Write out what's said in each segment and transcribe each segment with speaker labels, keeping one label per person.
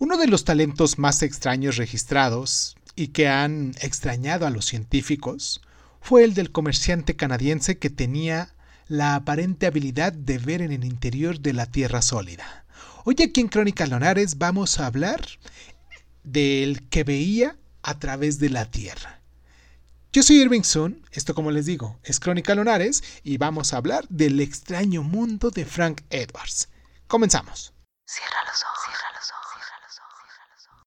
Speaker 1: Uno de los talentos más extraños registrados y que han extrañado a los científicos fue el del comerciante canadiense que tenía la aparente habilidad de ver en el interior de la Tierra sólida. Hoy aquí en Crónicas Lonares vamos a hablar del que veía a través de la Tierra. Yo soy Irving Sun, esto como les digo, es Crónica Lonares y vamos a hablar del extraño mundo de Frank Edwards. Comenzamos. Cierra los ojos, cierra los ojos,
Speaker 2: cierra los ojos, cierra los ojos.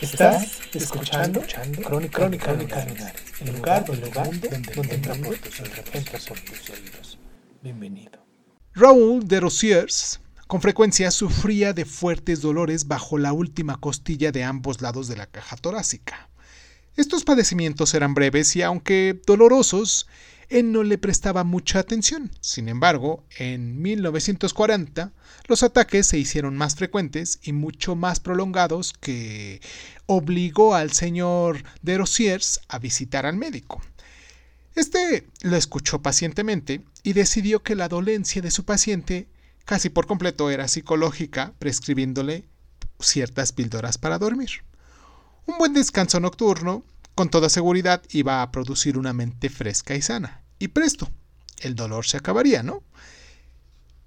Speaker 1: Estás escuchando, escuchando Crónica, Crónica, Crónica el lugar, el lugar donde, donde, donde entra por tus oídos. Bienvenido. Raúl de Rosiers con frecuencia sufría de fuertes dolores bajo la última costilla de ambos lados de la caja torácica. Estos padecimientos eran breves y aunque dolorosos, él no le prestaba mucha atención. Sin embargo, en 1940 los ataques se hicieron más frecuentes y mucho más prolongados que obligó al señor de Rosiers a visitar al médico. Este lo escuchó pacientemente y decidió que la dolencia de su paciente casi por completo era psicológica, prescribiéndole ciertas píldoras para dormir. Un buen descanso nocturno, con toda seguridad, iba a producir una mente fresca y sana. Y presto, el dolor se acabaría, ¿no?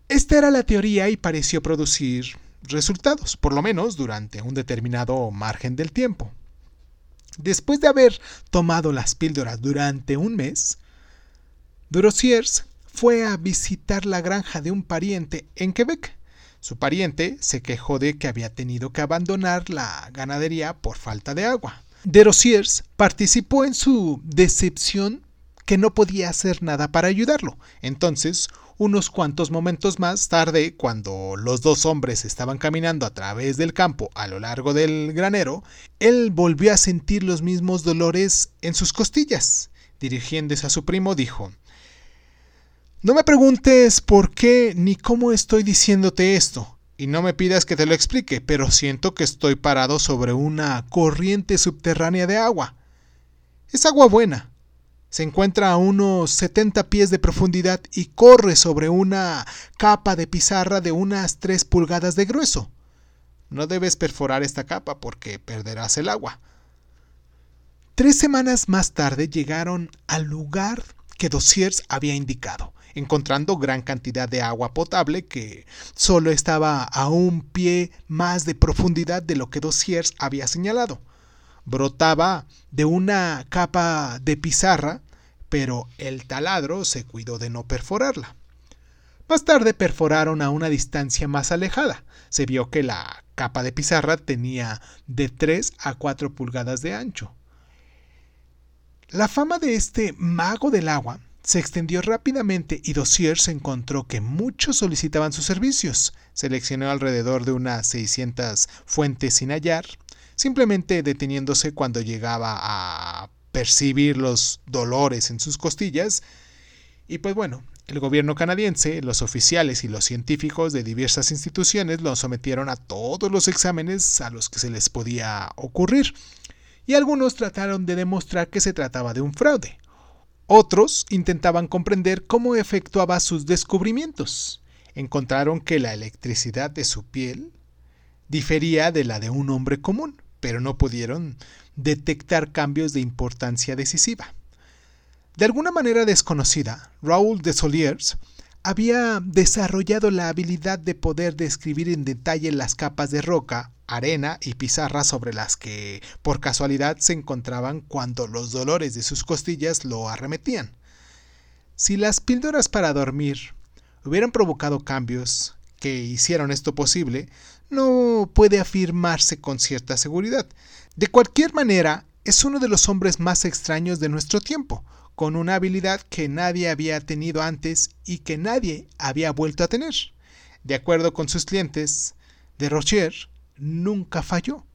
Speaker 1: Esta era la teoría y pareció producir resultados, por lo menos durante un determinado margen del tiempo. Después de haber tomado las píldoras durante un mes, Durosiers fue a visitar la granja de un pariente en Quebec. Su pariente se quejó de que había tenido que abandonar la ganadería por falta de agua. Derosiers participó en su decepción que no podía hacer nada para ayudarlo. Entonces, unos cuantos momentos más tarde, cuando los dos hombres estaban caminando a través del campo a lo largo del granero, él volvió a sentir los mismos dolores en sus costillas. Dirigiéndose a su primo, dijo no me preguntes por qué ni cómo estoy diciéndote esto, y no me pidas que te lo explique, pero siento que estoy parado sobre una corriente subterránea de agua. Es agua buena. Se encuentra a unos 70 pies de profundidad y corre sobre una capa de pizarra de unas 3 pulgadas de grueso. No debes perforar esta capa porque perderás el agua. Tres semanas más tarde llegaron al lugar que Dossiers había indicado encontrando gran cantidad de agua potable que solo estaba a un pie más de profundidad de lo que Dossiers había señalado. Brotaba de una capa de pizarra, pero el taladro se cuidó de no perforarla. Más tarde perforaron a una distancia más alejada. Se vio que la capa de pizarra tenía de 3 a 4 pulgadas de ancho. La fama de este mago del agua se extendió rápidamente y Dossier encontró que muchos solicitaban sus servicios. Seleccionó alrededor de unas 600 fuentes sin hallar, simplemente deteniéndose cuando llegaba a percibir los dolores en sus costillas. Y pues bueno, el gobierno canadiense, los oficiales y los científicos de diversas instituciones lo sometieron a todos los exámenes a los que se les podía ocurrir. Y algunos trataron de demostrar que se trataba de un fraude. Otros intentaban comprender cómo efectuaba sus descubrimientos. Encontraron que la electricidad de su piel difería de la de un hombre común, pero no pudieron detectar cambios de importancia decisiva. De alguna manera desconocida, Raoul de Soliers había desarrollado la habilidad de poder describir en detalle las capas de roca, arena y pizarra sobre las que por casualidad se encontraban cuando los dolores de sus costillas lo arremetían. Si las píldoras para dormir hubieran provocado cambios que hicieron esto posible, no puede afirmarse con cierta seguridad. De cualquier manera, es uno de los hombres más extraños de nuestro tiempo, con una habilidad que nadie había tenido antes y que nadie había vuelto a tener. De acuerdo con sus clientes, de Rocher nunca falló.